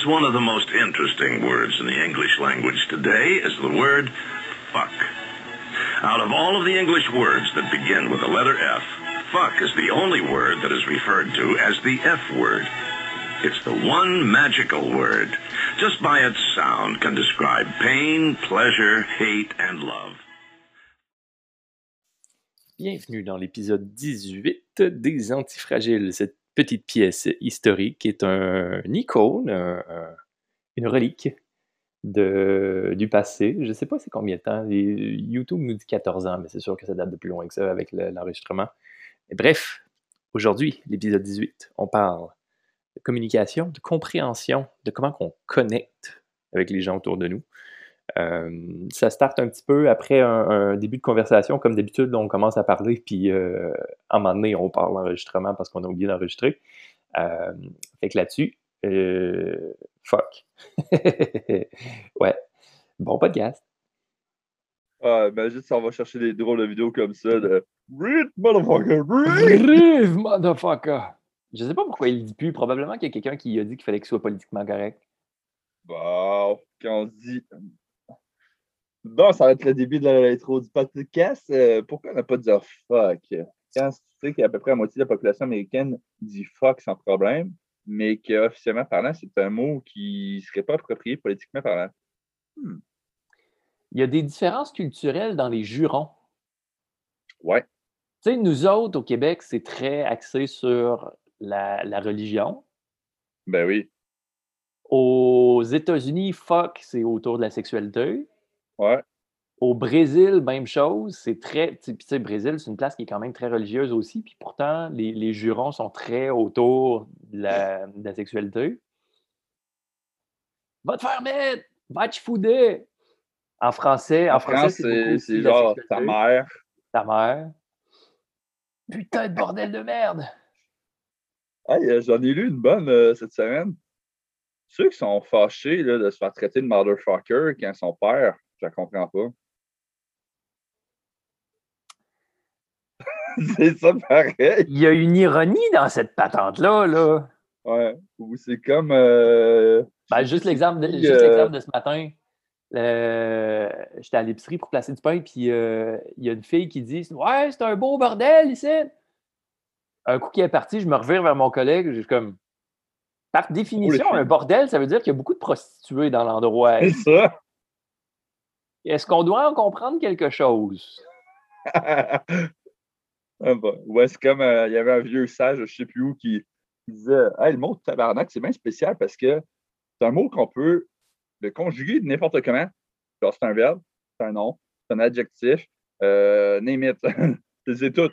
Perhaps one of the most interesting words in the English language today is the word fuck. Out of all of the English words that begin with the letter F, fuck is the only word that is referred to as the F word. It's the one magical word. Just by its sound can describe pain, pleasure, hate, and love. Bienvenue dans l'épisode 18 des Antifragiles, cette petite pièce historique est un, icône, une relique de, du passé. Je ne sais pas c'est combien de temps. YouTube nous dit 14 ans, mais c'est sûr que ça date de plus loin que ça avec l'enregistrement. bref, aujourd'hui, l'épisode 18, on parle de communication, de compréhension, de comment on connecte avec les gens autour de nous. Euh, ça starte un petit peu après un, début de conversation. Comme d'habitude, on commence à parler, puis euh, à un moment donné, on parle d'enregistrement parce qu'on a oublié d'enregistrer. Euh, fait que là-dessus, fuck. ouais. Bon podcast. Ah, imagine si on va chercher des drôles de vidéos comme ça de Read, motherfucker! Read, motherfucker! Je sais pas pourquoi il dit plus. Probablement qu'il y a quelqu'un qui a dit qu'il fallait qu'il soit politiquement correct. Bon, quand on dit Bon, ça va être le début de l'intro du podcast. Euh, pourquoi on n'a pas dit fuck? Quand tu sais qu'à peu près la moitié de la population américaine dit fuck sans problème, mais qu'officiellement parlant, c'est un mot qui ne serait pas approprié politiquement parlant. Hmm. Il y a des différences culturelles dans les jurons. Ouais. Tu sais, nous autres, au Québec, c'est très axé sur la, la religion. Ben oui. Aux États-Unis, fuck, c'est autour de la sexualité. Ouais. Au Brésil, même chose. C'est très. Tu sais, Brésil, c'est une place qui est quand même très religieuse aussi. Puis pourtant, les, les jurons sont très autour de la, de la sexualité. Va te faire mettre! Va te fouder! En français, en, français, c'est genre ta mère. Ta mère. Putain de bordel de merde! Hey, j'en ai lu une bonne euh, cette semaine. Ceux qui sont fâchés là, de se faire traiter de motherfucker quand son père je la comprends pas. c'est ça pareil. Il y a une ironie dans cette patente-là. Là. Ouais. c'est comme. Euh, ben, juste l'exemple de, euh, de, ce matin. J'étais à l'épicerie pour placer du pain, puis euh, il y a une fille qui dit Ouais, c'est un beau bordel ici. Un coup qui est parti, je me revire vers mon collègue. J'ai comme. Par définition, un bordel, ça veut dire qu'il y a beaucoup de prostituées dans l'endroit. C'est ça. Est-ce qu'on doit en comprendre quelque chose? ah Ouais, c'est comme euh, il y avait un vieux sage, je ne sais plus où, qui, disait hey, le mot tabarnak, c'est bien spécial parce que c'est un mot qu'on peut le conjuguer de n'importe comment. Genre, c'est un verbe, c'est un nom, c'est un adjectif, euh, name it. c'est tout.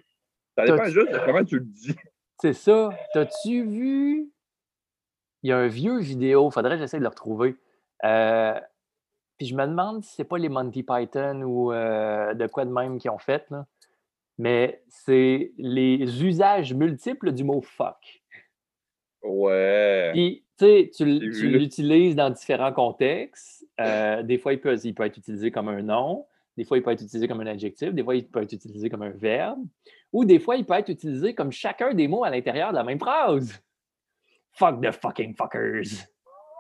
Ça dépend juste de comment tu le dis. C'est ça. T'as-tu vu? Il y a un vieux vidéo, faudrait que j'essaie de le retrouver. Euh, puis je me demande si c'est pas les Monty Python ou euh, de quoi de même qui ont fait, là. mais c'est les usages multiples du mot fuck. Ouais. Puis, tu sais, tu l'utilises dans différents contextes. Euh, des fois, il peut, il peut être utilisé comme un nom. Des fois, il peut être utilisé comme un adjectif. Des fois, il peut être utilisé comme un verbe. Ou des fois, il peut être utilisé comme chacun des mots à l'intérieur de la même phrase. Fuck the fucking fuckers.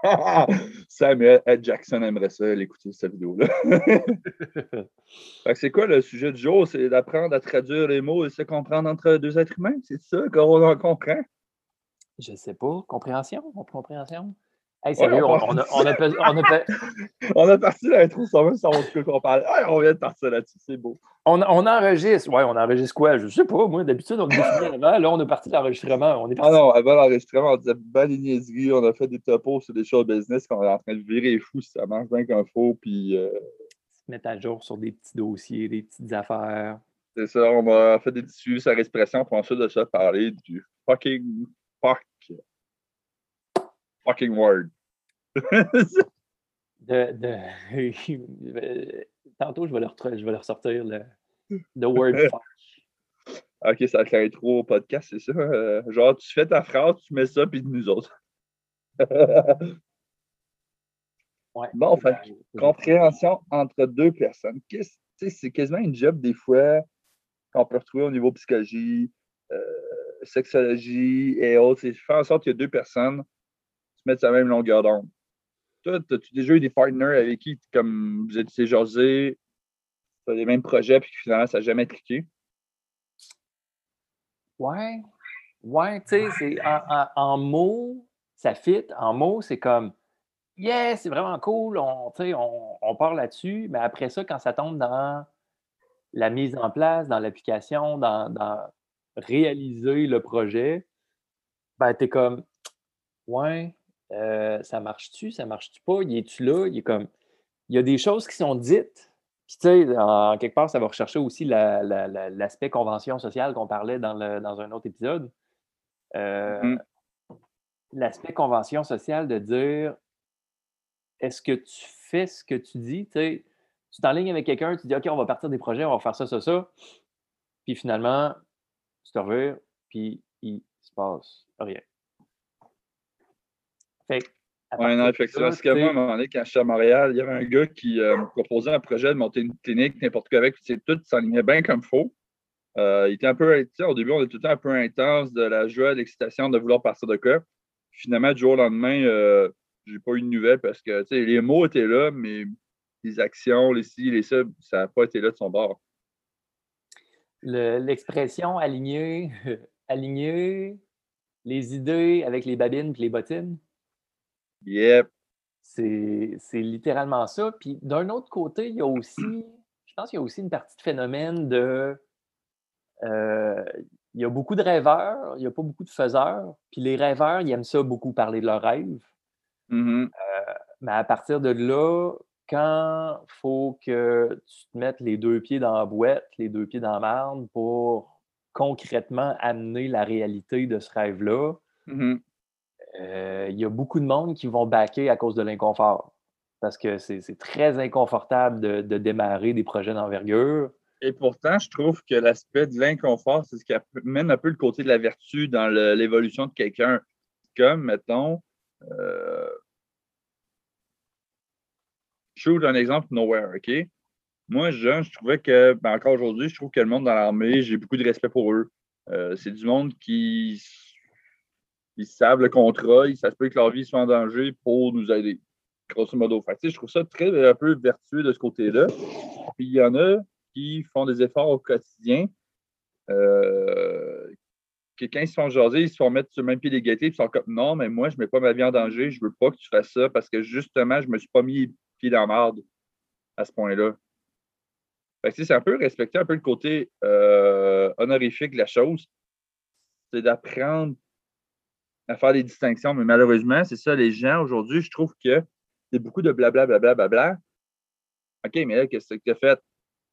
Samuel Ed Jackson aimerait ça, l'écouter, cette vidéo-là. c'est quoi le sujet du jour? C'est d'apprendre à traduire les mots et se comprendre entre deux êtres humains? C'est ça qu'on en comprend? Je sais pas. Compréhension? Compréhension? Hey, sérieux, on, on, a, on, a, on, a, on a parti l'intro sans même savoir de quoi qu'on parle. on vient de partir là-dessus, c'est beau. On, on enregistre. Ouais, on enregistre quoi? Je sais pas, moi, d'habitude, on définit avant. Là, on est parti de l'enregistrement. On est Ah non, avant l'enregistrement, on disait ben des niaiseries, on a fait des topos sur des choses business qu'on est en train de virer fou si ça marche bien qu'un faux, puis. Euh... Se mettre à jour sur des petits dossiers, des petites affaires. C'est ça, on a fait des tissus sur l'expression pour ensuite de ça parler du fucking fuck fucking word. de, de... Tantôt, je vais, leur, je vais leur sortir le the word fuck. Ok, ça être trop au podcast, c'est ça? Euh, genre, tu fais ta phrase, tu mets ça, puis nous autres. ouais. Bon, fait, compréhension entre deux personnes. C'est quasiment une job, des fois, qu'on peut retrouver au niveau psychologie, euh, sexologie et autres. C'est faire en sorte que deux personnes mettre sur la même longueur d'onde. toi, as-tu déjà eu des partners avec qui, comme vous êtes jasé, tu as les mêmes projets, puis finalement, ça n'a jamais cliqué? Ouais. Ouais, tu sais, c'est en, mots, ça fit. En mots, c'est comme Yeah, c'est vraiment cool, on, on, on part là-dessus, mais après ça, quand ça tombe dans la mise en place, dans l'application, dans, réaliser le projet, ben, tu es comme Ouais, euh, ça marche-tu, ça marche-tu pas, y es-tu là? Il est comme il y a des choses qui sont dites, puis tu sais, en quelque part, ça va rechercher aussi l'aspect convention sociale qu'on parlait dans, le, dans un autre épisode. Euh, mmh l'aspect convention sociale de dire est-ce que tu fais ce que tu dis? Tu t'enlignes avec quelqu'un, tu dis OK, on va partir des projets, on va faire ça, ça, ça. Puis finalement, tu te revires, puis il se passe rien. Fait oui, non, effectivement. Parce que moi, à un moment donné, quand j'étais à Montréal, il y avait un gars qui euh, me proposait un projet de monter une clinique, n'importe quoi avec, puis tout s'enlignait bien comme faux. Euh, il était un peu, au début, on était tout le temps un peu intense de la joie, de l'excitation de vouloir partir de quoi. Finalement, du jour au lendemain, euh, j'ai pas eu de nouvelles parce que les mots étaient là, mais les actions, les ci, les ça, ça n'a pas été là de son bord. L'expression aligner, aligner les idées avec les babines et les bottines. Yep. C'est littéralement ça. Puis d'un autre côté, il y a aussi, je pense qu'il y a aussi une partie de phénomène de euh, il y a beaucoup de rêveurs, il n'y a pas beaucoup de faiseurs. Puis les rêveurs, ils aiment ça beaucoup parler de leurs rêves. Mm-hmm. Euh, mais à partir de là, quand il faut que tu te mettes les deux pieds dans la boîte, les deux pieds dans la marne pour concrètement amener la réalité de ce rêve-là, mm-hmm. Euh, il y a beaucoup de monde qui vont baquer à cause de l'inconfort. Parce que c'est très inconfortable de démarrer des projets d'envergure. Et pourtant, je trouve que l'aspect de l'inconfort, c'est ce qui amène un peu le côté de la vertu dans l'évolution de quelqu'un. Comme, mettons, euh, je vous un exemple Nowhere, OK? Moi, jeune, je trouvais que, ben, encore aujourd'hui, je trouve que le monde dans l'armée, j'ai beaucoup de respect pour eux. Euh, c'est du monde qui ils savent le contrat, ils savent que leur vie soit en danger pour nous aider, grosso modo. Fait, je trouve ça très un peu vertueux de ce côté-là. Puis il y en a font des efforts au quotidien, euh, que quand ils se font jaser, ils se font mettre sur le même pied d'égalité, ils sont comme non, mais moi, je ne mets pas ma vie en danger, je ne veux pas que tu fasses ça parce que justement, je ne me suis pas mis les pieds dans la marde à ce point-là. c'est un peu respecter un peu le côté euh, honorifique de la chose. C'est d'apprendre à faire des distinctions, mais malheureusement, c'est ça, les gens aujourd'hui, je trouve que c'est beaucoup de blablabla. Bla, bla, bla, bla, OK, mais là, qu'est-ce que tu as fait?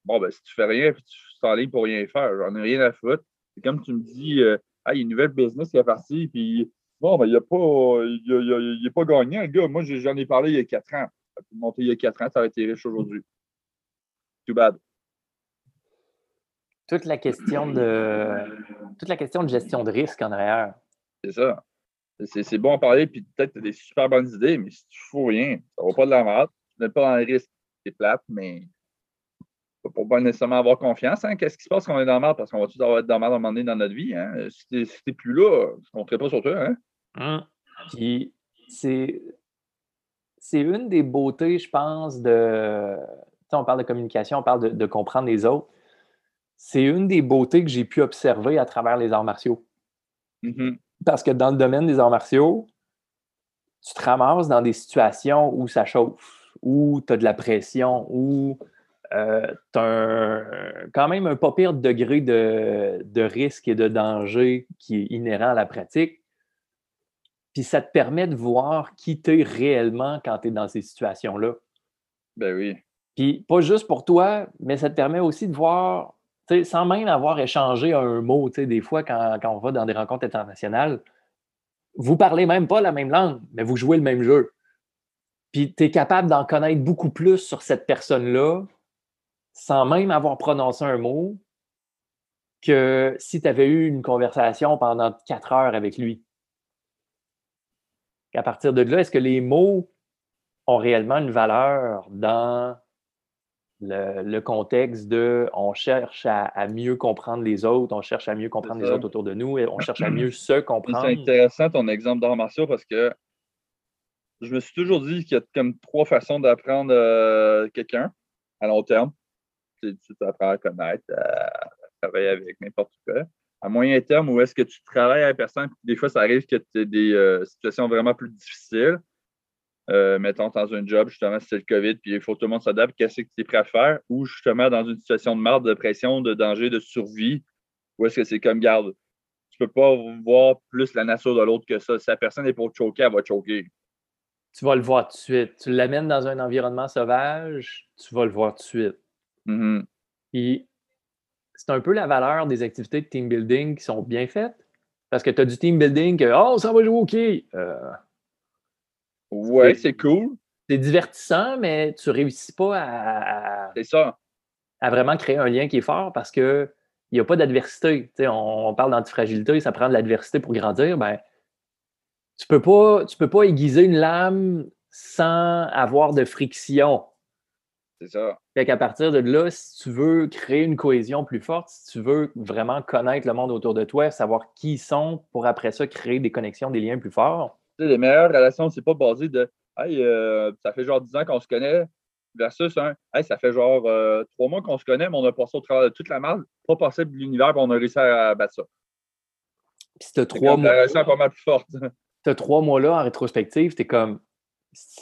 bon, ben, si tu fais rien et tu t'enlignes pour rien faire, j'en ai rien à foutre. C'est comme tu me dis, euh, ah, il y a une nouvelle business qui est partie, puis bon, ben, il n'a pas, il, pas gagné, le gars. Moi, j'en ai parlé il y a quatre ans. Monter il y a quatre ans, ça aurait été riche aujourd'hui. Too bad. Toute la question de toute la question de gestion de risque en arrière. C'est ça. C'est bon à parler, puis peut-être tu as des super bonnes idées, mais si tu ne fous rien, ça ne va pas de la merde. Tu n'es pas dans le risque. C'est plate, mais pour pas nécessairement avoir confiance. Hein. Qu'est-ce qui se passe quand on est dans le mal? Parce qu'on va tous avoir être dans le mal à un moment donné dans notre vie. Hein? Si tu n'es plus là, je ne compterai pas sur toi. Hein? Hum. Puis c'est, c'est une des beautés, je pense, de. on parle de communication, on parle de, comprendre les autres. C'est une des beautés que j'ai pu observer à travers les arts martiaux. Mm-hmm. Parce que dans le domaine des arts martiaux, tu te ramasses dans des situations où ça chauffe, où tu as de la pression, où euh, tu as quand même un pas pire degré de, risque et de danger qui est inhérent à la pratique. Puis ça te permet de voir qui tu es réellement quand tu es dans ces situations-là. Ben oui. Puis pas juste pour toi, mais ça te permet aussi de voir, sans même avoir échangé un mot, des fois quand, quand, on va dans des rencontres internationales, vous parlez même pas la même langue, mais vous jouez le même jeu. Puis tu es capable d'en connaître beaucoup plus sur cette personne-là sans même avoir prononcé un mot que si tu avais eu une conversation pendant quatre heures avec lui. À partir de là, est-ce que les mots ont réellement une valeur dans le, contexte de on cherche à, mieux comprendre les autres, on cherche à mieux comprendre les autres autour de nous et on cherche à mieux se comprendre. C'est intéressant ton exemple d'art martiaux parce que je me suis toujours dit qu'il y a comme trois façons d'apprendre euh, quelqu'un à long terme. Tu, tu apprends à connaître, à, travailler avec n'importe quoi. À moyen terme, où est-ce que tu travailles avec personne, des fois, ça arrive que tu as des euh, situations vraiment plus difficiles. Euh, mettons dans un job, justement, c'est le COVID, puis il faut que tout le monde s'adapte, qu'est-ce que tu es prêt à faire, ou justement dans une situation de marde, de pression, de danger, de survie, ou est-ce que c'est comme garde, tu peux pas voir plus la nature de l'autre que ça. Si la personne est pour te choquer, elle va te choquer. Tu vas le voir tout de suite. Tu l'amènes dans un environnement sauvage, tu vas le voir tout de suite. Mm-hmm. Puis c'est un peu la valeur des activités de team building qui sont bien faites. Parce que tu as du team building que Oh, ça va jouer au. Euh, ouais, c'est cool. C'est divertissant, mais tu réussis pas à, c'est ça. à vraiment créer un lien qui est fort parce que il n'y a pas d'adversité. On, on parle d'antifragilité, ça prend de l'adversité pour grandir. Ben, tu peux pas, tu peux pas aiguiser une lame sans avoir de friction. C'est ça. Fait qu'à partir de là, si tu veux créer une cohésion plus forte, si tu veux vraiment connaître le monde autour de toi, savoir qui ils sont pour après ça créer des connexions, des liens plus forts. Sais, les meilleures relations, c'est pas basé de Hey, euh, ça fait genre 10 ans qu'on se connaît versus un Hey, ça fait genre euh, trois mois qu'on se connaît, mais on a passé au travers de toute la marde, pas possible de l'univers, puis on a réussi à battre ça. Puis c'était trois mois. La pas mal plus forte. As trois mois-là en rétrospective, t'es comme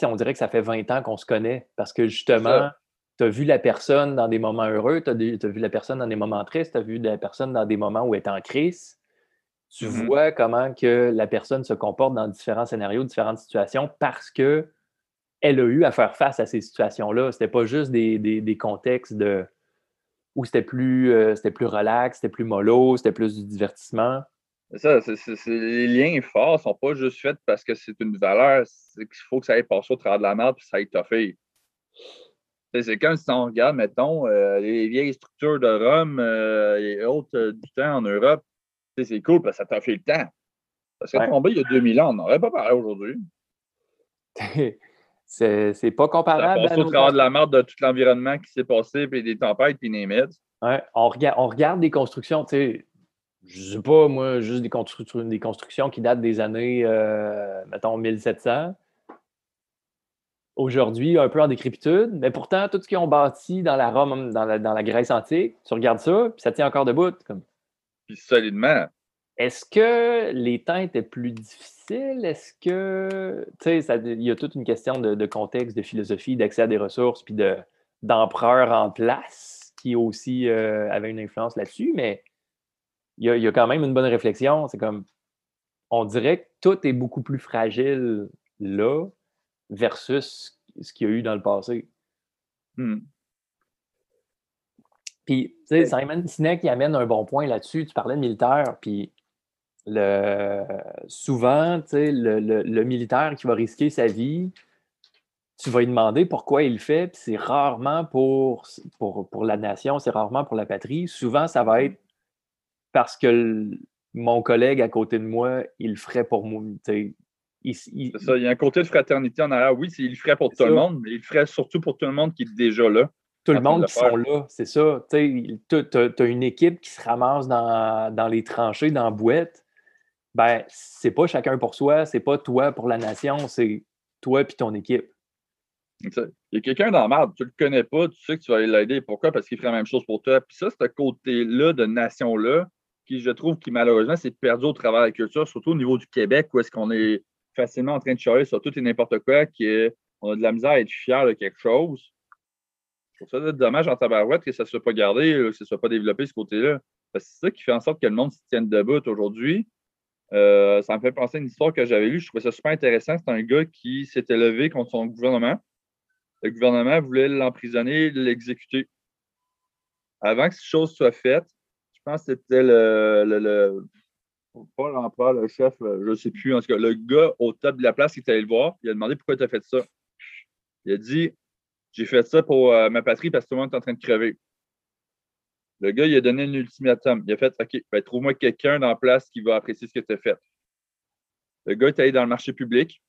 on dirait que ça fait 20 ans qu'on se connaît parce que justement, tu as vu la personne dans des moments heureux, tu as, vu la personne dans des moments tristes, tu as vu la personne dans des moments où elle est en crise. Tu Mm-hmm. vois comment que la personne se comporte dans différents scénarios, différentes situations parce que elle a eu à faire face à ces situations-là. C'était pas juste des, des- des contextes de où c'était plus, euh, c'était plus relax, c'était plus mollo, c'était plus du divertissement. Ça, les liens forts sont pas juste faits parce que c'est une valeur, c'est qu'il faut que ça aille passer au travers de la merde puis ça aille sais, C'est comme si on regarde, mettons, euh, les vieilles structures de Rome euh, et autres du temps en Europe. C'est cool parce que ça t'a fait le temps. Que Ouais. tombé il y a 2000 ans, on n'aurait pas parlé aujourd'hui. c'est pas Ça comparable. passe à au travers de la merde de tout l'environnement qui s'est passé, puis des tempêtes, puis des mythes. Ouais, on, regarde, on regarde des constructions, tu sais, je sais pas, moi, juste des, constructions des constructions qui datent des années, euh, mettons, 1700. Aujourd'hui, un peu en décrépitude, mais pourtant, tout ce qu'ils ont bâti dans la Rome, dans la, dans la Grèce antique, tu regardes ça, puis ça tient encore debout. Comme, Puis solidement. est-ce que les temps étaient plus difficiles? Est-ce que, tu sais, il y a toute une question de, de contexte, de philosophie, d'accès à des ressources, puis de, d'empereurs en place qui aussi euh, avait une influence là-dessus, mais il y, a, il y a quand même une bonne réflexion. C'est comme, on dirait que tout est beaucoup plus fragile là versus ce qu'il y a eu dans le passé. Hmm. Puis, tu sais, Simon Sinek, il amène un bon point là-dessus. Tu parlais de militaire, puis le, souvent, tu sais, le, le- le militaire qui va risquer sa vie, tu vas lui demander pourquoi il le fait, puis c'est rarement pour, pour, pour la nation, c'est rarement pour la patrie. Souvent, ça va être parce que le- mon collègue à côté de moi, il le ferait pour moi. tu sais. Il- ça, il y a un côté de fraternité en arrière. Oui, il le ferait pour tout le monde, mais il le ferait surtout pour tout le monde qui est déjà là. Tout le monde qui sont là, c'est ça. Tu as, une équipe qui se ramasse dans, dans les tranchées, dans la boîte. Ben, c'est pas chacun pour soi, c'est pas toi pour la nation, c'est toi puis ton équipe. C'est. Il y a quelqu'un dans la merde, tu le connais pas, tu sais que tu vas aller l'aider. Pourquoi? Parce qu'il ferait la même chose pour toi. Puis ça, ce côté-là de nation-là, qui je trouve qui malheureusement s'est perdu au travers de la culture, surtout au niveau du Québec, où est-ce qu'on est facilement en train de charler sur tout et n'importe quoi, qui est, on a de la misère à être fier de quelque chose. Trouve ça dommage en tabarouette que ça ne soit pas gardé, que ça ne soit pas développé ce côté-là. C'est ça qui fait en sorte que le monde se tienne debout aujourd'hui. Euh, ça me fait penser à une histoire que j'avais lue. Je trouvais ça super intéressant. C'est un gars qui s'était levé contre son gouvernement. Le gouvernement voulait l'emprisonner, l'exécuter. Avant que cette chose soit faite, je pense que c'était le, le, le- pas l'empereur, le chef, je ne sais plus. En tout cas, le gars au top de la place qui est allé le voir, il a demandé pourquoi tu as fait ça. Il a dit J'ai fait ça pour euh, ma patrie parce que tout le monde est en train de crever. Le gars, il a donné un ultimatum. Il a fait OK, ben, trouve-moi quelqu'un dans la place qui va apprécier ce que tu as fait. Le gars est allé dans le marché public.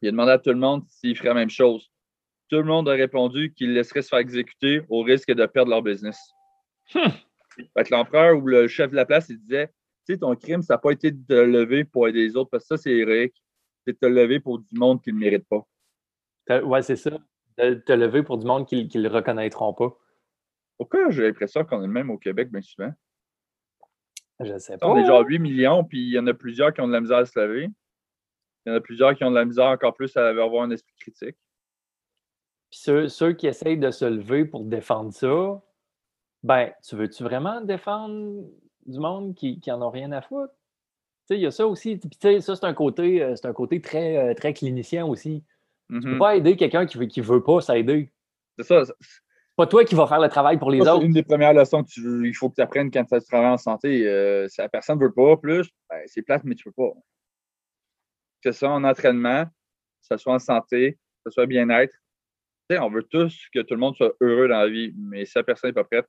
Il a demandé à tout le monde s'il ferait la même chose. Tout le monde a répondu qu'il laisserait se faire exécuter au risque de perdre leur business. Hmm. L'empereur ou le chef de la place, il disait Tu sais, ton crime, ça n'a pas été de te lever pour aider les autres parce que ça, c'est héroïque. c'est te lever pour du monde qui ne le mérite pas. Ouais, c'est ça. Te lever pour du monde qui ne le reconnaîtront pas. Pourquoi j'ai l'impression qu'on est le même au Québec bien souvent? Je sais pas. On est genre 8 millions, puis il y en a plusieurs qui ont de la misère à se lever. Il y en a plusieurs qui ont de la misère encore plus à avoir un esprit critique. Puis ceux, ceux, qui essayent de se lever pour défendre ça, ben, tu veux-tu vraiment défendre du monde qui, qui en ont rien à foutre? Tu sais, il y a ça aussi. Puis, tu sais, ça, c'est un côté, euh, c'est un côté très, euh, très clinicien aussi. Tu ne peux Mhm. pas aider quelqu'un qui veut, qui veut pas s'aider. C'est ça. C'est pas toi qui vas faire le travail pour les Ça, autres. C'est une des premières leçons que tu, il faut que tu apprennes quand tu travailles en santé. Euh, si la personne ne veut pas plus, ben, c'est plate, mais tu peux pas. Que ce soit en entraînement, que ce soit en santé, que ce soit bien-être. Tu sais, on veut tous que tout le monde soit heureux dans la vie, mais si la personne n'est pas prête,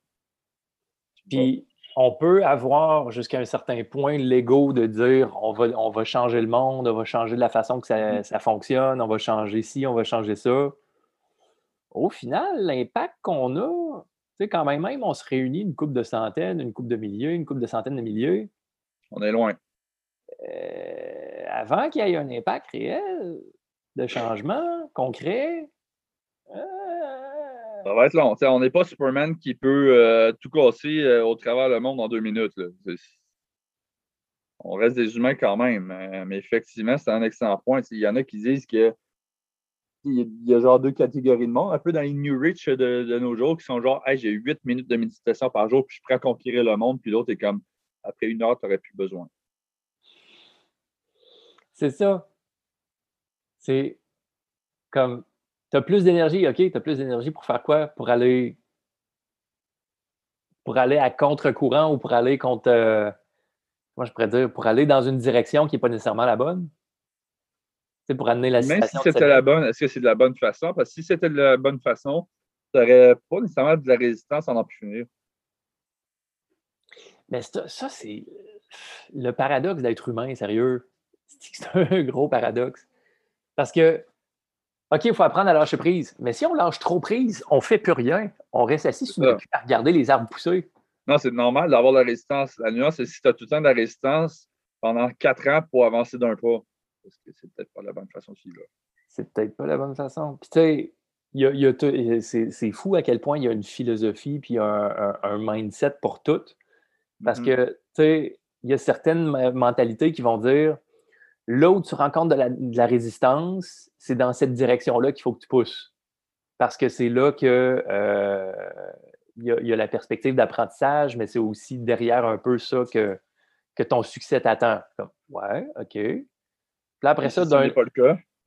tu. Puis on peut avoir jusqu'à un certain point l'ego de dire on va, on va changer le monde, on va changer la façon que ça, ça fonctionne, on va changer ci, on va changer ça. Au final, l'impact qu'on a, tu sais, quand même, même on se réunit une coupe de centaines, une coupe de milliers, une coupe de centaines de milliers, on est loin. euh, avant qu'il y ait un impact réel de changement concret, euh, Ça va être long. On n'est pas Superman qui peut euh, tout casser euh, au travers le monde en deux minutes. On reste des humains quand même. euh, mais effectivement, c'est un excellent point. Il y en a qui disent que il y a- genre deux catégories de monde, un peu dans les New Rich de, nos jours, qui sont genre j'ai huit minutes de méditation par jour, puis je suis prêt à conquérir le monde, puis l'autre est comme après une heure, tu n'aurais plus besoin. C'est ça. C'est comme, tu as plus d'énergie, OK, tu as plus d'énergie pour faire quoi? Pour aller pour aller à contre-courant ou pour aller contre, euh, moi je pourrais dire, pour aller dans une direction qui n'est pas nécessairement la bonne? C'est pour amener la Même si c'était la bonne, est-ce que c'est de la bonne façon? Parce que si c'était de la bonne façon, tu n'aurais pas nécessairement de la résistance à en plus finir. Mais ça, ça, c'est le paradoxe d'être humain, sérieux. C'est un gros paradoxe. Parce que, OK, il faut apprendre à lâcher prise. Mais si on lâche trop prise, on ne fait plus rien. On reste assis sur le cul à regarder les arbres pousser. Non, c'est normal d'avoir de la résistance. La nuance, c'est si tu as tout le temps de la résistance pendant quatre ans pour avancer d'un pas. Parce que c'est peut-être pas la bonne façon aussi. Là. C'est peut-être pas la bonne façon. Puis, tu sais, y a- y c'est fou à quel point il y a une philosophie puis un, un- un mindset pour tout. Parce Mhm. que, tu sais, il y a certaines mentalités qui vont dire là où tu rencontres de la, de la résistance, c'est dans cette direction-là qu'il faut que tu pousses. Parce que c'est là que euh, il y, a, il y a la perspective d'apprentissage, mais c'est aussi derrière un peu ça que, que ton succès t'attend. Comme, Ouais, OK. Puis après ça, d'un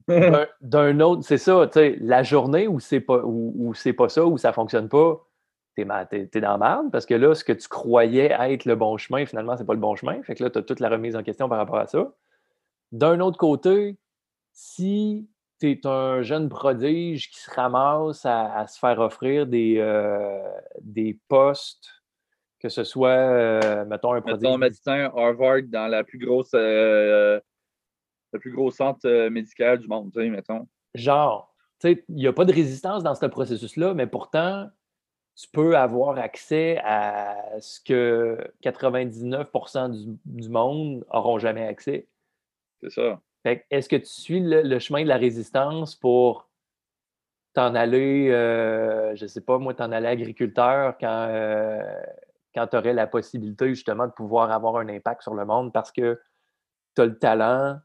d'un- autre, c'est ça, tu sais, la journée où c'est pas, où, où c'est pas ça, où ça fonctionne pas, t'es, t'es, t'es dans la merde parce que là, ce que tu croyais être le bon chemin, finalement, c'est pas le bon chemin. Fait que là, tu as toute la remise en question par rapport à ça. D'un autre côté, si tu es un jeune prodige qui se ramasse à, à se faire offrir des, euh, des postes, que ce soit, euh, mettons, un prodige. Mettons médecin Harvard dans la plus grosse, euh, le plus gros centre médical du monde, tu sais, mettons. Genre, tu sais, il n'y a pas de résistance dans ce processus-là, mais pourtant, tu peux avoir accès à ce que 99% du, du monde n'auront jamais accès. C'est ça. Est-ce que tu suis le, le chemin de la résistance pour t'en aller, euh, je sais pas, moi, t'en aller agriculteur quand, euh, quand tu aurais la possibilité justement de pouvoir avoir un impact sur le monde parce que tu as le talent,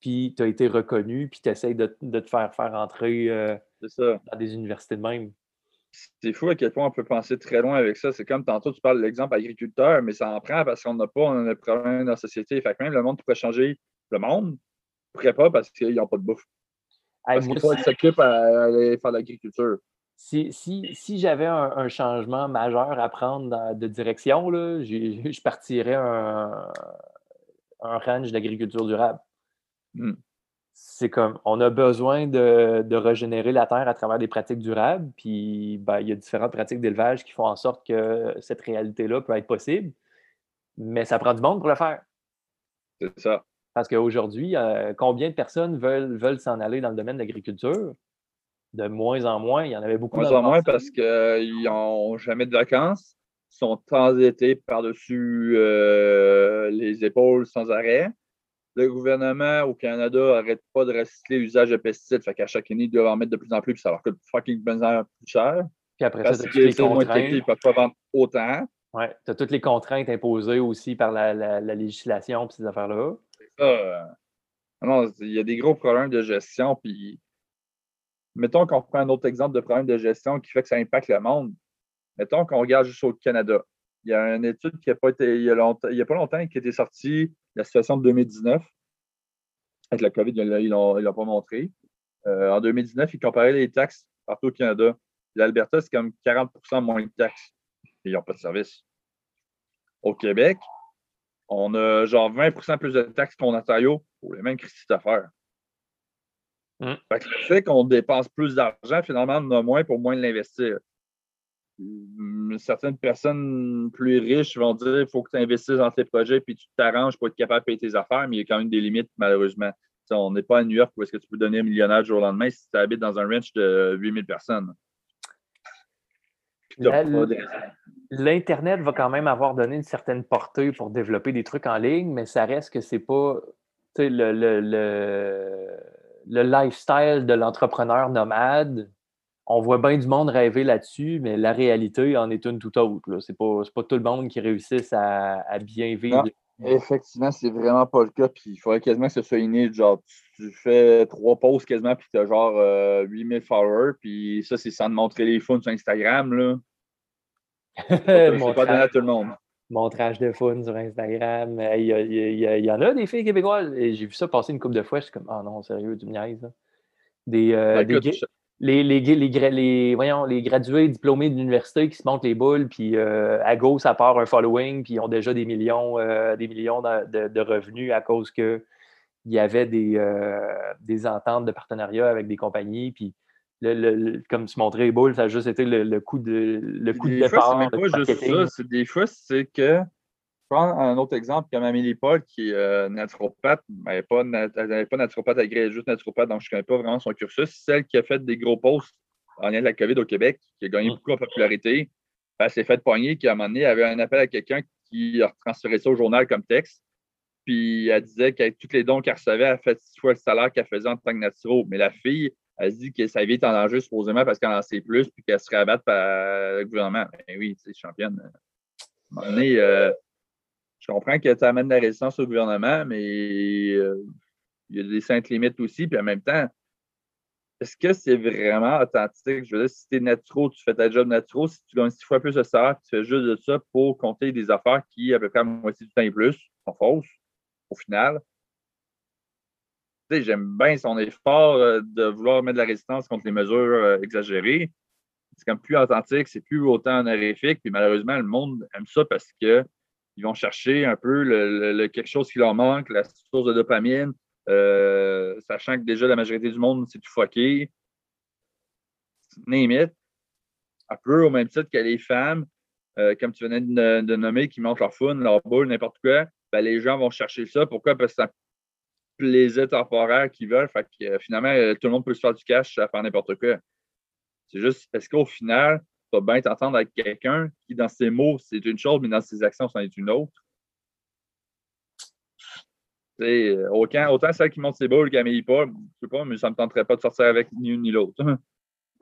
puis tu as été reconnu, puis tu essaies de, de te faire faire entrer euh, ça. dans des universités de même? C'est fou à quel point on peut penser très loin avec ça. C'est comme tantôt, tu parles de l'exemple agriculteur, mais ça en prend parce qu'on n'a pas on a des problèmes dans la société. Fait que même le monde pourrait changer le monde, ne pourrait pas parce qu'ils n'ont pas de bouffe. Hey, Parce qu'ils s'occupent à aller faire de l'agriculture. si, si, si j'avais un, un changement majeur à prendre dans- de direction, là, je partirais un, un ranch d'agriculture durable. Hmm. C'est comme, on a besoin de, de régénérer la terre à travers des pratiques durables, puis ben, il y a différentes pratiques d'élevage qui font en sorte que cette réalité-là peut être possible, mais ça prend du monde pour le faire. C'est ça. Parce qu'aujourd'hui, euh, combien de personnes veulent, veulent s'en aller dans le domaine de l'agriculture? De moins en moins. Il y en avait beaucoup. Moins dans le en moins parce qu'ils n'ont jamais de vacances, ils sont endettés par-dessus euh, les épaules sans arrêt. le gouvernement au Canada n'arrête pas de recycler l'usage de pesticides. Fait qu'à chaque année, ils doivent en mettre de plus en plus, puis ça leur coûte fucking plus cher. Puis après Parce ça, que les moins contraintes. ils ne peuvent pas vendre autant. Ouais, tu as toutes les contraintes imposées aussi par la, la- la législation et ces affaires-là. Euh, non, il y a des gros problèmes de gestion. Puis, mettons qu'on prend un autre exemple de problème de gestion qui fait que ça impacte le monde. Mettons qu'on regarde juste au Canada. Il y a une étude qui n'a pas été, il y a, pas longtemps qui été sortie, la situation de 2019. Avec la COVID, ils ne l'ont pas montré. Euh, en 2019, ils comparaient les taxes partout au Canada. L'Alberta, c'est comme 40% moins de taxes. Ils n'ont pas de service. Au Québec, on a genre 20% plus de taxes qu'en Ontario pour les mêmes critiques d'affaires. Mm. Fait que le fait qu'on dépense plus d'argent, finalement, on en a moins pour moins de l'investir. Hum, Certaines personnes plus riches vont dire il faut que tu investisses dans tes projets puis tu t'arranges pour être capable de payer tes affaires, mais il y a quand même des limites, malheureusement. On n'est pas à New York où est-ce que tu peux devenir millionnaire du jour au lendemain si tu habites dans un ranch de 8000 personnes. Puis La- L'Internet va quand même avoir donné une certaine portée pour développer des trucs en ligne, mais ça reste que c'est pas le, le, le, le lifestyle de l'entrepreneur nomade. On voit bien du monde rêver là-dessus, mais la réalité en est une tout autre. C'est pas, pas tout le monde qui réussisse à, à bien vivre. Non. Effectivement, c'est vraiment pas le cas. Puis il faudrait quasiment que ce soit inné. Genre, tu, tu fais trois posts quasiment, puis tu as genre euh, 8000 followers. Puis ça, c'est sans te montrer les phones sur Instagram. Là. C'est pas donné montrage, à tout le monde. montrage de fun sur Instagram. Hey, Il y, a- il y a- il y en a des filles québécoises. Et J'ai vu ça passer une couple de fois. Je suis comme, ah non, sérieux, du niaise. là. Des, euh, Ben, des gay- les, les, les, les- voyons, les gradués diplômés de l'université qui se montent les boules, puis euh, à gauche, ça part un following, puis ils ont déjà des millions, euh, des millions de, de- de revenus à cause que il y avait des, euh, des ententes de partenariat avec des compagnies, puis le, le- le- comme se montrer les boules, ça a juste été le, le coup de, le coup de des fois, c'est départ. même le pas de juste ça. C'est des fois, c'est que. Je prends un autre exemple comme Amélie Paul, qui est euh, naturopathe. Ben, Elle n'est pas, nat- pas naturopathe agréée, juste naturopathe, donc je ne connais pas vraiment son cursus. Celle qui a fait des gros posts en lien avec la COVID au Québec, qui a gagné Mm. beaucoup en popularité. Elle s'est fait pogner, qui à un moment donné avait un appel à quelqu'un qui a transféré ça au journal comme texte. Puis elle disait qu'avec tous les dons qu'elle recevait, elle a fait six fois le salaire qu'elle faisait en tant que naturo. Mais la fille, elle se dit que sa vie est en danger supposément parce qu'elle en sait plus puis qu'elle se rabatte par le gouvernement. Ben oui, tu sais, championne. À un moment donné, euh, je comprends que tu amènes de la résistance au gouvernement, mais euh, il y a des saintes limites aussi. Puis en même temps, est-ce que c'est vraiment authentique? Je veux dire, si tu es naturo, tu fais ta job naturo, si tu gagnes six fois plus de salaire, tu fais juste de ça pour compter des affaires qui, à peu près à moitié du temps et plus, sont fausses, au final. J'aime bien son effort euh, de vouloir mettre de la résistance contre les mesures euh, exagérées. C'est comme plus authentique, c'est plus autant honorifique. Puis malheureusement, le monde aime ça parce que ils vont chercher un peu le, quelque chose qui leur manque, la source de dopamine, euh, sachant que déjà la majorité du monde, c'est tout fucké. Name it. Un peu au même titre que les femmes, comme tu venais de, nommer, qui montrent leur fun, leur boule, n'importe quoi, ben, les gens vont chercher ça. Pourquoi? Parce que plaisir temporaire qu'ils veulent. Fait que euh, finalement, euh, tout le monde peut se faire du cash à faire n'importe quoi. C'est juste parce qu'au final, tu vas bien t'entendre avec quelqu'un qui, dans ses mots, c'est une chose, mais dans ses actions, c'en est une autre? Tu sais, euh, autant, autant celle qui monte ses boules qu'Amélie Paul, je sais pas, mais ça ne me tenterait pas de sortir avec ni une ni l'autre.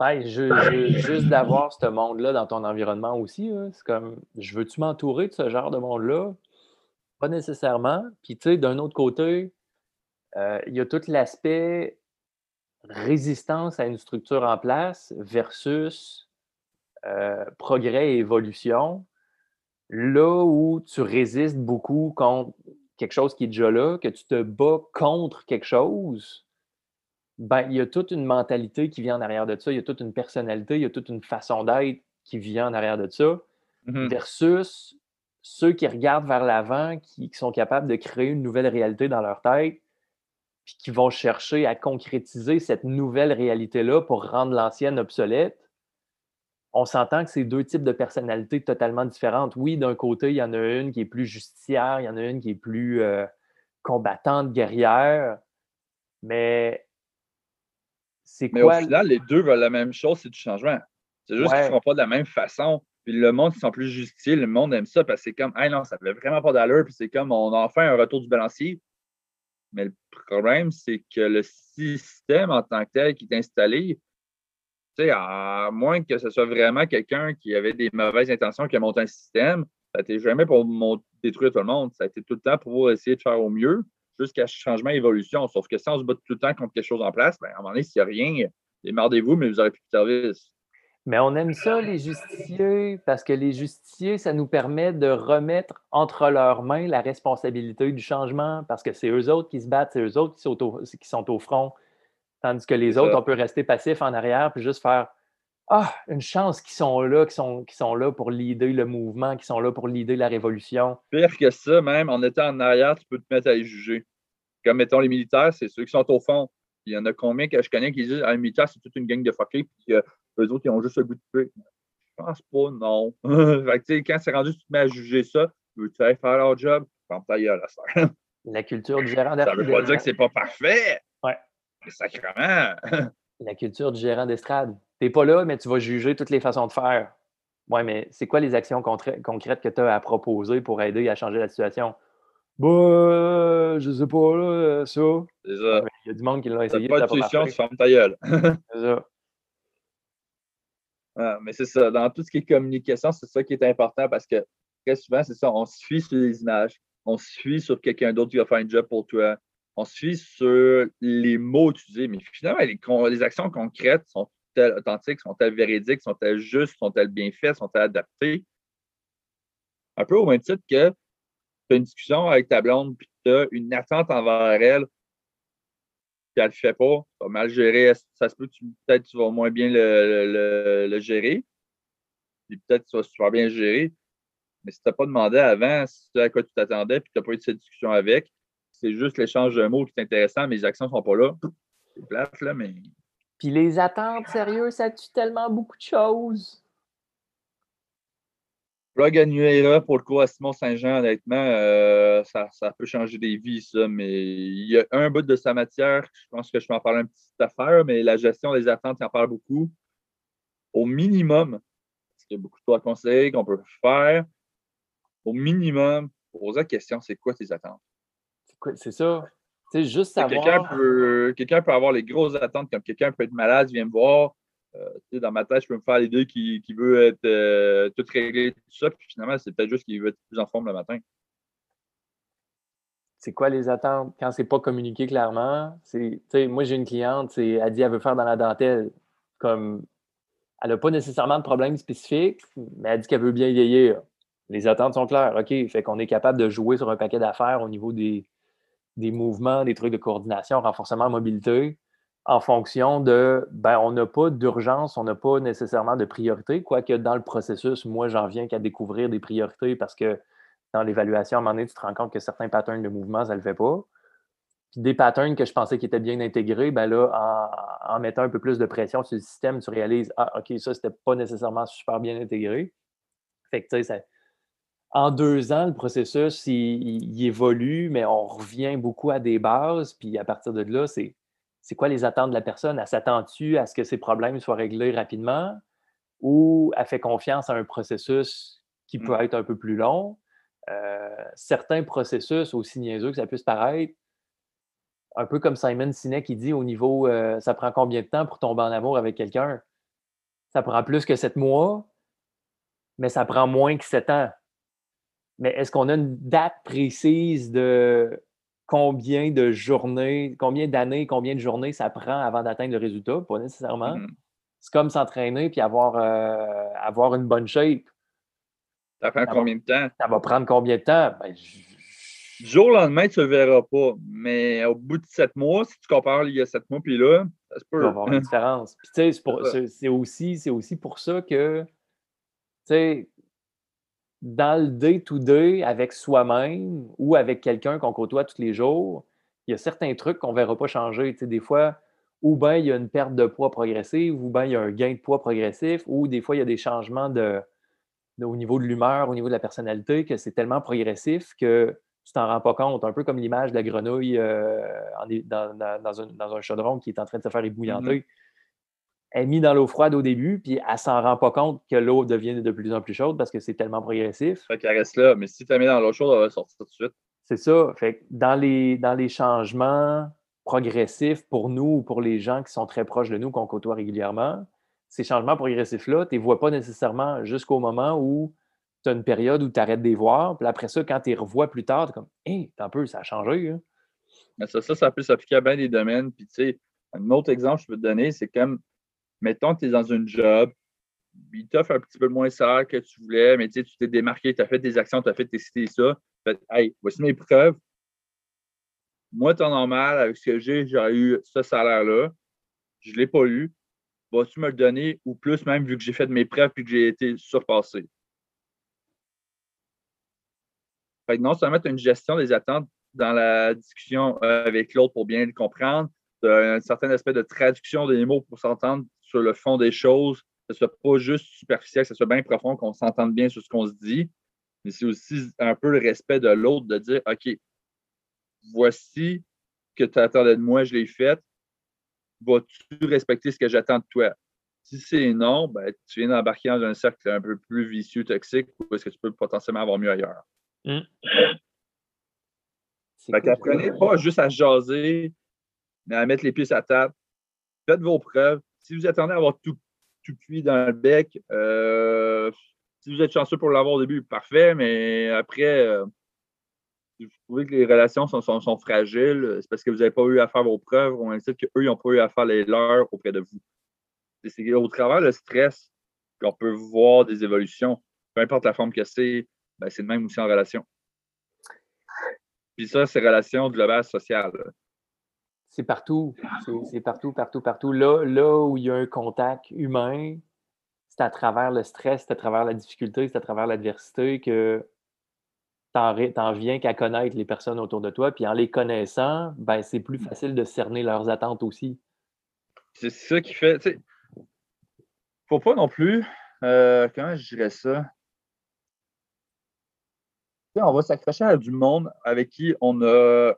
Ouais, ju- ju- juste d'avoir ce monde-là dans ton environnement aussi, c'est comme, je veux-tu m'entourer de ce genre de monde-là? Pas nécessairement. Puis, tu sais, d'un autre côté, euh, il y a tout l'aspect résistance à une structure en place versus euh, progrès et évolution. Là où tu résistes beaucoup contre quelque chose qui est déjà là, que tu te bats contre quelque chose, ben, il y a toute une mentalité qui vient en arrière de ça, il y a toute une personnalité, il y a toute une façon d'être qui vient en arrière de ça, Mhm. versus ceux qui regardent vers l'avant, qui, qui sont capables de créer une nouvelle réalité dans leur tête, puis qui vont chercher à concrétiser cette nouvelle réalité-là pour rendre l'ancienne obsolète. On s'entend que c'est deux types de personnalités totalement différentes. Oui, d'un côté, il y en a une qui est plus justicière, il y en a une qui est plus euh, combattante, guerrière, mais c'est Mais quoi au final, les deux veulent la même chose, c'est du changement. C'est juste Ouais. qu'ils ne feront pas de la même façon. Puis le monde, ils sont plus justiciers, le monde aime ça parce que c'est comme, hey non, ça fait vraiment pas d'allure. Puis c'est comme, on a enfin un retour du balancier. Mais le problème, c'est que le système en tant que tel qui est installé, tu sais, à moins que ce soit vraiment quelqu'un qui avait des mauvaises intentions, qui a monté un système, ça n'était jamais pour détruire tout le monde. Ça a été tout le temps pour essayer de faire au mieux jusqu'à changement évolution. Sauf que si on se bat tout le temps contre quelque chose en place, ben, à un moment donné, s'il n'y a rien, démerdez-vous, mais vous n'aurez plus de service. Mais on aime ça, les justiciers, parce que les justiciers, ça nous permet de remettre entre leurs mains la responsabilité du changement, parce que c'est eux autres qui se battent, c'est eux autres qui sont au, qui sont au front. Tandis que les autres, on peut rester passif en arrière puis juste faire Ah, une chance qu'ils sont là, qui sont, sont là pour leader le mouvement, qui sont là pour leader la révolution. Pire que ça, même en étant en arrière, tu peux te mettre à les juger. Comme mettons les militaires, c'est ceux qui sont au fond. Il y en a combien que je connais qui disent Ah, les militaires, c'est toute une gang de fuckers, puis eux autres, ils ont juste le goût de tuer. Je pense pas, non. fait quand c'est rendu, tu te mets à juger ça, veux-tu faire leur job? Ferme ta gueule, ça. La culture du gérant d'estrade. Ça veut pas dire que c'est pas parfait. Ouais. Mais sacrément. La culture du gérant d'estrade. T'es pas là, mais tu vas juger toutes les façons de faire. Ouais, mais c'est quoi les actions concrètes que tu as à proposer pour aider à changer la situation? Bah, euh, je sais pas, là, ça. C'est ça. Il y a du monde qui l'a essayé. pas de solution, tu fermes ta gueule. c'est ça. Ah, mais c'est ça. Dans tout ce qui est communication, c'est ça qui est important parce que très souvent, c'est ça. On se fuit sur les images. On se fuit sur quelqu'un d'autre qui va faire un job pour toi. On se fuit sur les mots utilisés. Mais finalement, les, actions concrètes sont-elles authentiques, sont-elles véridiques, sont-elles justes, sont-elles bien faites, sont-elles adaptées? Un peu au même titre que tu as une discussion avec ta blonde, puis tu as une attente envers elle puis elle le fait pas, tu vas mal gérer. Ça se peut que peut-être tu vas moins bien le, gérer? Puis peut-être tu vas super bien gérer. Mais si tu n'as pas demandé avant ce à quoi tu t'attendais, puis tu n'as pas eu cette discussion avec, c'est juste l'échange de mots qui est intéressant, mais les actions ne sont pas là. C'est plate, là, mais. Puis les attentes, sérieux, ça tue tellement beaucoup de choses. Plug annuaire pour le coup à Simon Saint-Jean, honnêtement, euh, ça, peut changer des vies, ça. Mais il y a un bout de sa matière, je pense que je peux en parler un petit affaire, mais la gestion des attentes, il en parle beaucoup. Au minimum, parce qu'il y a beaucoup de choses à conseiller qu'on peut faire, au minimum, poser la question c'est quoi tes attentes? C'est ça. C'est juste savoir. Quelqu'un peut, quelqu'un peut avoir les grosses attentes, comme quelqu'un peut être malade, vient me voir. Euh, dans ma tête, je peux me faire l'idée qu'il qui veut être euh, tout réglé, tout ça, puis finalement, c'est peut-être juste qu'il veut être plus en forme le matin. C'est quoi les attentes? Quand c'est pas communiqué clairement? moi, j'ai une cliente, elle dit qu'elle veut faire dans la dentelle. Comme elle n'a pas nécessairement de problème spécifique, mais elle dit qu'elle veut bien vieillir. Les attentes sont claires. OK, fait qu'on est capable de jouer sur un paquet d'affaires au niveau des, des mouvements, des trucs de coordination, renforcement, mobilité en fonction de, ben, on n'a pas d'urgence, on n'a pas nécessairement de priorité, quoique dans le processus, moi, j'en viens qu'à découvrir des priorités parce que dans l'évaluation, à un moment donné, tu te rends compte que certains patterns de mouvement, ça ne le fait pas. Puis des patterns que je pensais qui étaient bien intégrés, ben là, en, mettant un peu plus de pression sur le système, tu réalises, ah, OK, ça, c'était pas nécessairement super bien intégré. Fait que, tu sais, en deux ans, le processus, il, évolue, mais on revient beaucoup à des bases. Puis à partir de là, c'est c'est quoi les attentes de la personne? Elle s'attend-tu à ce que ses problèmes soient réglés rapidement ou elle fait confiance à un processus qui peut mmh. être un peu plus long? Euh, certains processus, aussi niaiseux que ça puisse paraître, un peu comme Simon Sinek qui dit au niveau euh, ça prend combien de temps pour tomber en amour avec quelqu'un? Ça prend plus que sept mois, mais ça prend moins que sept ans. Mais est-ce qu'on a une date précise de combien de journées, combien d'années, combien de journées ça prend avant d'atteindre le résultat, pas nécessairement. Mm-hmm. C'est comme s'entraîner puis avoir, euh, avoir une bonne shape. Ça prend combien de temps? Ça va prendre combien de temps? Ben, du jour au lendemain, tu ne le verras pas. Mais au bout de sept mois, si tu compares il y a sept mois puis là, ça se peut. Tu avoir une différence. Puis tu sais, c'est aussi, aussi pour ça que, tu sais, dans le day-to-day avec soi-même ou avec quelqu'un qu'on côtoie tous les jours, il y a certains trucs qu'on ne verra pas changer. des fois, ou bien il y a une perte de poids progressive, ou bien il y a un gain de poids progressif, ou des fois il y a des changements au niveau de l'humeur, au niveau de la personnalité, que c'est tellement progressif que tu t'en rends pas compte. Un peu comme l'image de la grenouille euh, dans, un, chaudron qui est en train de se faire mm-hmm. ébouillanter est mise dans l'eau froide au début, puis elle s'en rend pas compte que l'eau devient de plus en plus chaude parce que c'est tellement progressif. Fait qu'elle reste là, mais si tu la mets dans l'eau chaude, elle va sortir tout de suite. C'est ça. Fait dans les, dans les changements progressifs pour nous ou pour les gens qui sont très proches de nous, qu'on côtoie régulièrement, ces changements progressifs-là, tu ne les vois pas nécessairement jusqu'au moment où tu as une période où tu arrêtes de les voir. Puis après ça, quand tu les revois plus tard, tu es comme Hé, un peu, ça a changé. Hein. Mais ça, ça, ça peut s'appliquer à bien des domaines. Puis tu sais, un autre exemple que je peux te donner, c'est comme, mettons tu es dans une job, il t'offre un petit peu moins salaire que tu voulais, mais tu t'es démarqué, tu as fait des actions, tu as fait tester ça. Fait, hey, voici mes preuves. Moi, temps normal, avec ce que j'ai, j'aurais eu ce salaire-là. Je ne l'ai pas eu. Vas-tu me le donner ou plus même vu que j'ai fait de mes preuves et que j'ai été surpassé? Fait que non seulement tu as une gestion des attentes dans la discussion euh, avec l'autre pour bien le comprendre, tu as un certain aspect de traduction des mots pour s'entendre sur le fond des choses, que ce soit pas juste superficiel, que ce soit bien profond, qu'on s'entende bien sur ce qu'on se dit. Mais c'est aussi un peu le respect de l'autre de dire OK, voici que tu attendais de moi, je l'ai fait. Vas-tu respecter ce que j'attends de toi? Si c'est non, ben, tu viens d'embarquer dans un cercle un peu plus vicieux, toxique, ou est-ce que tu peux potentiellement avoir mieux ailleurs? Mmh. Fait qu'apprenez pas juste à jaser, mais à mettre les pieds à table. Faites vos preuves. Si vous attendez à avoir tout tout cuit dans le bec. Euh, si vous êtes chanceux pour l'avoir au début, parfait, mais après, euh, si vous trouvez que les relations sont, sont, fragiles, c'est parce que vous n'avez pas eu à faire vos preuves ou ainsi qu'eux, ils n'ont pas eu à faire les leurs auprès de vous. C'est au travers le stress qu'on peut voir des évolutions. Peu importe la forme que c'est, ben, c'est le même aussi en relation. Puis ça, c'est relation globale sociale. C'est partout. C'est partout, partout, partout. Là, là où il y a un contact humain, c'est à travers le stress, c'est à travers la difficulté, c'est à travers l'adversité que tu en, viens qu'à connaître les personnes autour de toi. Puis en les connaissant, ben, c'est plus facile de cerner leurs attentes aussi. C'est ça qui fait. Tu sais, faut pas non plus. Euh, comment je dirais ça? on va s'accrocher à du monde avec qui on a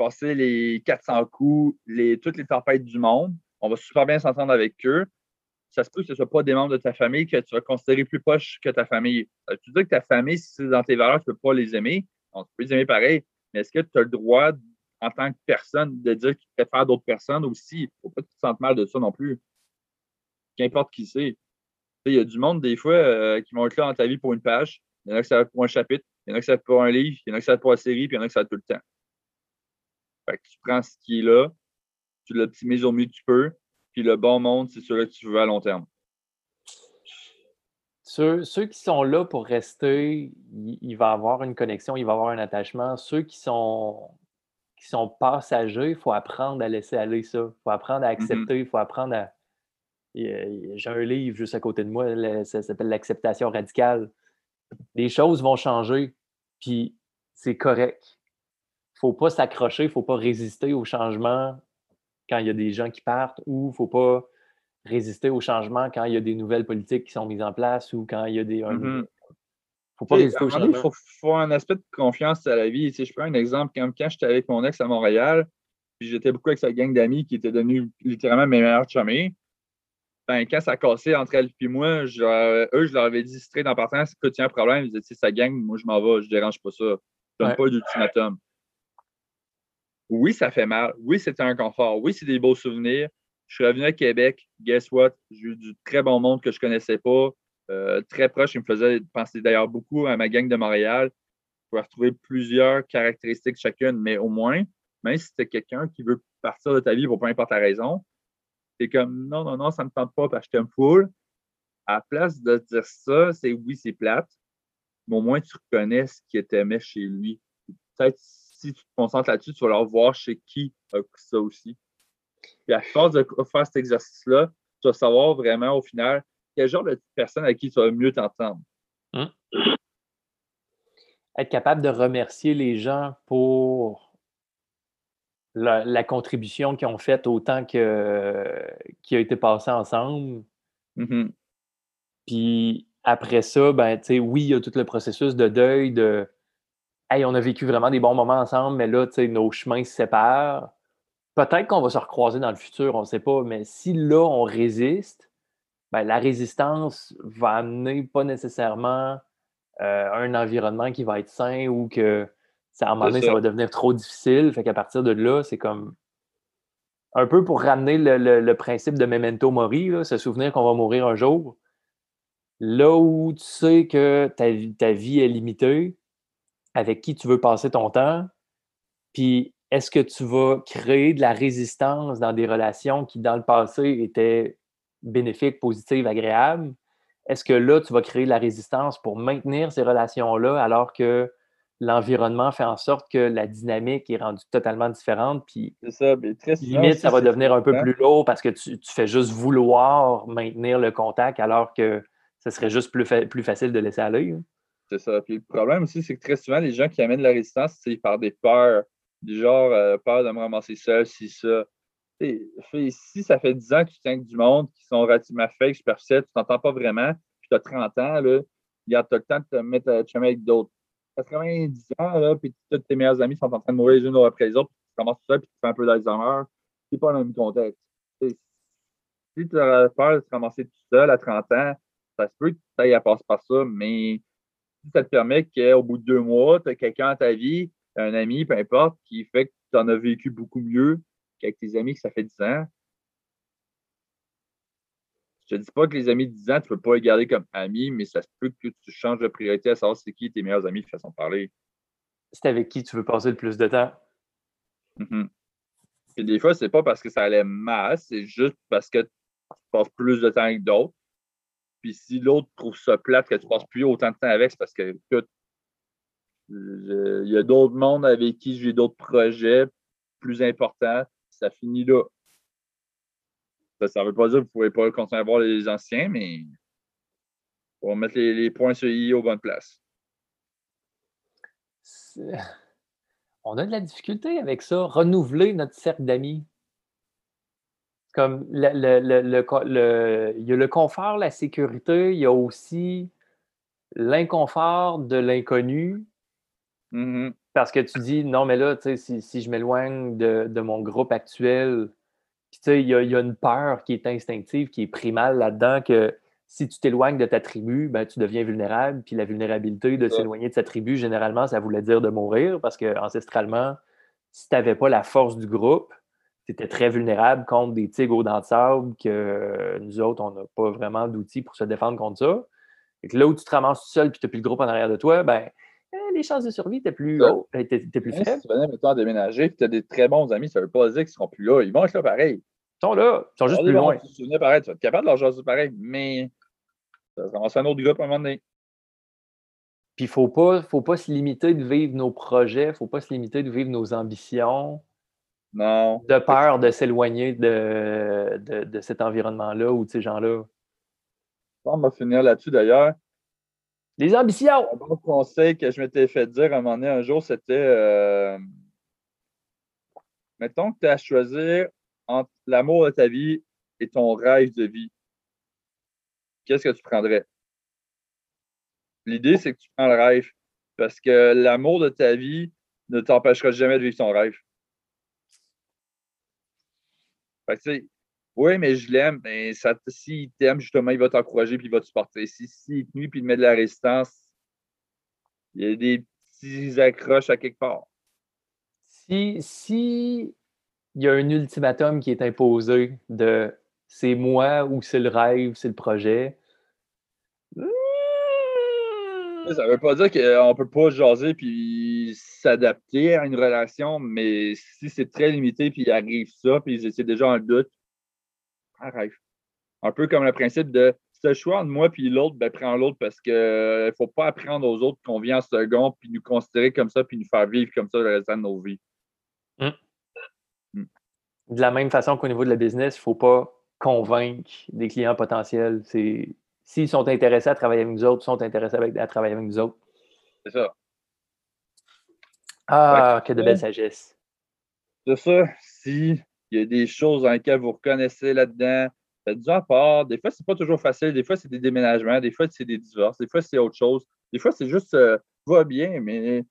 passer les 400 coups, les, toutes les tempêtes du monde. On va super bien s'entendre avec eux. Ça se peut que ce ne soit pas des membres de ta famille que tu vas considérer plus proches que ta famille. Tu dis que ta famille, si c'est dans tes valeurs, tu ne peux pas les aimer. On tu peux les aimer pareil, mais est-ce que tu as le droit, en tant que personne, de dire que tu préfères d'autres personnes aussi? Il ne faut pas que tu te sentes mal de ça non plus. Qu'importe qui c'est. Il y a du monde, des fois, euh, qui vont être là dans ta vie pour une page. Il y en a qui ça va pour un chapitre, il y en a qui ça va pour un livre, il y en a qui ça va pour une série, puis il y en a qui ça va tout le temps tu prends ce qui est là, tu l'optimises au mieux que tu peux, puis le bon monde, c'est celui que tu veux à long terme. Ceux, qui sont là pour rester, il, va avoir une connexion, il va avoir un attachement. Ceux qui sont, qui sont passagers, il faut apprendre à laisser aller ça. Il faut apprendre à mm-hmm. accepter, il faut apprendre à. J'ai un livre juste à côté de moi, ça s'appelle L'acceptation radicale. Les choses vont changer, puis c'est correct faut pas s'accrocher, il ne faut pas résister au changement quand il y a des gens qui partent ou il ne faut pas résister au changement quand il y a des nouvelles politiques qui sont mises en place ou quand il y a des. Mm-hmm. faut pas résister au changement. Il faut, un aspect de confiance à la vie. je prends un exemple. Quand, quand j'étais avec mon ex à Montréal, puis j'étais beaucoup avec sa gang d'amis qui étaient devenus littéralement mes meilleurs chummies. Ben, quand ça a cassé entre elle et moi, eux, je leur avais dit straight en partant, si tu as un problème, ils disaient, c'est sa gang, moi je m'en vais, je ne dérange pas ça. Je donne pas d'ultimatum oui, ça fait mal. Oui, c'était un confort. Oui, c'est des beaux souvenirs. Je suis revenu à Québec. Guess what? J'ai eu du très bon monde que je ne connaissais pas. Euh, très proche. Il me faisait penser d'ailleurs beaucoup à ma gang de Montréal. Je pouvais retrouver plusieurs caractéristiques chacune, mais au moins, même si c'était quelqu'un qui veut partir de ta vie pour peu importe la raison, c'est comme non, non, non, ça ne me tente pas parce que je t'aime full. À la place de dire ça, c'est oui, c'est plate, mais au moins tu reconnais ce qui était chez lui. Peut-être si tu te concentres là-dessus, tu vas leur voir chez qui a ça aussi. Puis à force de faire cet exercice-là, tu vas savoir vraiment au final quel genre de personne à qui tu vas mieux t'entendre. Hein? Être capable de remercier les gens pour la, contribution qu'ils ont faite autant que, qui a été passé ensemble. Mm-hmm. Puis après ça, ben, oui, il y a tout le processus de deuil, de hey, on a vécu vraiment des bons moments ensemble, mais là, nos chemins se séparent. Peut-être qu'on va se recroiser dans le futur, on ne sait pas, mais si là, on résiste, ben, la résistance va amener pas nécessairement euh, un environnement qui va être sain ou que à un moment donné, ça. ça. va devenir trop difficile. Fait qu'à partir de là, c'est comme un peu pour ramener le, le- le principe de memento mori, là, se souvenir qu'on va mourir un jour. Là où tu sais que ta vie est limitée, avec qui tu veux passer ton temps, puis est-ce que tu vas créer de la résistance dans des relations qui, dans le passé, étaient bénéfiques, positives, agréables? Est-ce que là, tu vas créer de la résistance pour maintenir ces relations-là alors que l'environnement fait en sorte que la dynamique est rendue totalement différente? Puis ça. Mais très souvent limite, ça va devenir un peu plus lourd parce que tu, tu fais juste vouloir maintenir le contact alors que ce serait juste plus, fa- plus facile de laisser aller. hein? C'est ça. Puis le problème aussi, c'est que très souvent, les gens qui amènent la résistance, c'est par des peurs. Du genre, euh, peur de me ramasser seul, si ça. Fait- si ça fait 10 ans que tu tiens du monde qui sont relativement fake, superficiels, tu t'entends pas vraiment, puis tu as 30 ans, là, tu as le temps de te mettre à chummer avec d'autres. 90 ans, là, puis tous tes meilleurs amis sont en train de mourir les unes après les autres, puis tu commences tout seul, puis tu fais un peu d'Alzheimer. C'est pas dans le même contexte. Si tu as peur de te ramasser tout seul à 30 ans, ça se peut que tu ailles à passer par ça, mais ça te permet qu'au bout de deux mois, tu as quelqu'un dans ta vie, un ami, peu importe, qui fait que tu en as vécu beaucoup mieux qu'avec tes amis que ça fait 10 ans. Je te dis pas que les amis de 10 ans, tu peux pas les garder comme amis, mais ça se peut que tu changes de priorité à savoir c'est qui tes meilleurs amis de façon de parler. C'est avec qui tu veux passer le plus de temps. Mhm. Puis des fois, c'est pas parce que ça allait mal, c'est juste parce que tu passes plus de temps avec d'autres. Puis si l'autre trouve ça plate que tu passes plus autant de temps avec, c'est parce que écoute, il y a d'autres mondes avec qui j'ai d'autres projets plus importants. Ça finit là. Ça ne veut pas dire que vous ne pouvez pas continuer à voir les anciens, mais on va mettre les, points sur i aux bonnes places. On a de la difficulté avec ça, renouveler notre cercle d'amis. Comme le, il y a le confort, la sécurité, il y a aussi l'inconfort de l'inconnu. Mhm. Parce que tu dis, non, mais là, si, si je m'éloigne de, de mon groupe actuel, puis tu sais, il y a, y a une peur qui est instinctive, qui est primale là-dedans, que si tu t'éloignes de ta tribu, ben, tu deviens vulnérable. Puis la vulnérabilité de s'éloigner de sa tribu, généralement, ça voulait dire de mourir, parce que ancestralement, si tu n'avais pas la force du groupe, étais très vulnérable contre des tigres aux dents de sable, que euh, nous autres, on n'a pas vraiment d'outils pour se défendre contre ça. Et que là où tu te ramasses tout seul puis tu n'as plus le groupe en arrière de toi, ben, eh, les chances de survie étaient plus hautes, étaient, étaient plus faibles. si tu venais maintenant déménager et tu as des très bons amis, ça ne veut pas dire qu'ils ne seront plus là. Ils vont être là pareil. Ils sont là, ils sont juste plus loin. Tu te pareil, tu vas être capable de leur jaser pareil, mais ça va commencer un autre groupe à un moment donné. Puis il ne faut pas, faut pas se limiter de vivre nos projets, il ne faut pas se limiter de vivre nos ambitions, Non. de peur de s'éloigner de, de, de cet environnement-là ou de ces gens-là? On va finir là-dessus d'ailleurs. Les ambitions! Un bon conseil que je m'étais fait dire à un moment donné un jour, c'était euh, mettons que tu as à choisir entre l'amour de ta vie et ton rêve de vie. Qu'est-ce que tu prendrais? L'idée, c'est que tu prends le rêve parce que l'amour de ta vie ne t'empêchera jamais de vivre ton rêve. Oui, mais je l'aime, mais s'il t'aime, justement, il va t'encourager puis il va te supporter. Si, s'il te nuit puis il met de la résistance, il y a des petits accroches à quelque part. Si, si il y a un ultimatum qui est imposé de c'est moi ou c'est le rêve, c'est le projet. Ça ne veut pas dire qu'on ne peut pas jaser puis s'adapter à une relation, mais si c'est très limité puis il arrive ça, puis c'est déjà un doute, un rêve. Un peu comme le principe de le choix entre moi et l'autre, ben prends l'autre parce qu'il ne faut pas apprendre aux autres qu'on vient en second puis nous considérer comme ça puis nous faire vivre comme ça le restant de nos vies. De la même façon qu'au niveau de la business, il ne faut pas convaincre des clients potentiels. C'est s'ils sont intéressés à travailler avec nous autres, sont intéressés avec- à travailler avec nous autres. C'est ça. Ah, que de belle sagesse. C'est ça. Si il y a des choses dans lesquelles vous reconnaissez là-dedans, faites-du à part. Des fois, c'est pas toujours facile. Des fois, c'est des déménagements. Des fois, c'est des divorces. Des fois, c'est autre chose. Des fois, c'est juste euh, va bien, mais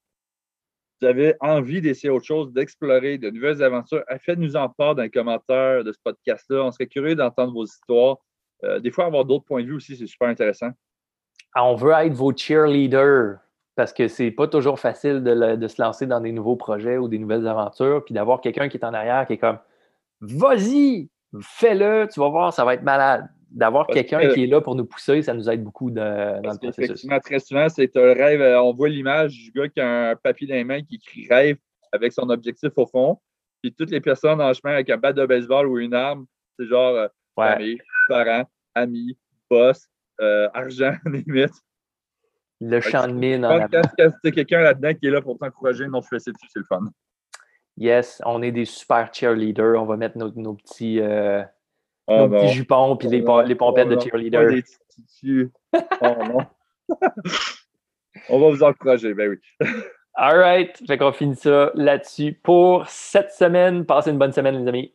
vous avez envie d'essayer autre chose, d'explorer de nouvelles aventures. Faites-nous en part dans les commentaires de ce podcast-là. On serait curieux d'entendre vos histoires. Euh, des fois, avoir d'autres points de vue aussi, c'est super intéressant. Ah, on veut être vos cheerleaders. parce que c'est pas toujours facile de, le- de se lancer dans des nouveaux projets ou des nouvelles aventures, puis d'avoir quelqu'un qui est en arrière qui est comme Vas-y, fais-le, tu vas voir, ça va être malade. D'avoir quelqu'un que- qui est là pour nous pousser, ça nous aide beaucoup de- dans le processus. qu'effectivement, très souvent, c'est un rêve. euh, On voit l'image du gars qui a un papier dans les mains qui écrit rêve avec son objectif au fond. Puis toutes les personnes en chemin avec un bat de baseball ou une arme, c'est genre euh, Ouais. famille, parents, amis, boss, euh, argent, limite. Le champ de mine en Quand avant. quand c'est quelqu'un là-dedans qui est là pour t'encourager, non, tu fais dessus, c'est le fun. Yes, on est des super cheerleaders. On va mettre nos, nos petits, euh, Oh nos petits jupons puis les, Oh non. les pompettes Oh de non. cheerleader. Des. Oh non. On va vous encourager, ben oui. All right. Fait qu'on finit ça là-dessus pour cette semaine. Passez une bonne semaine, les amis.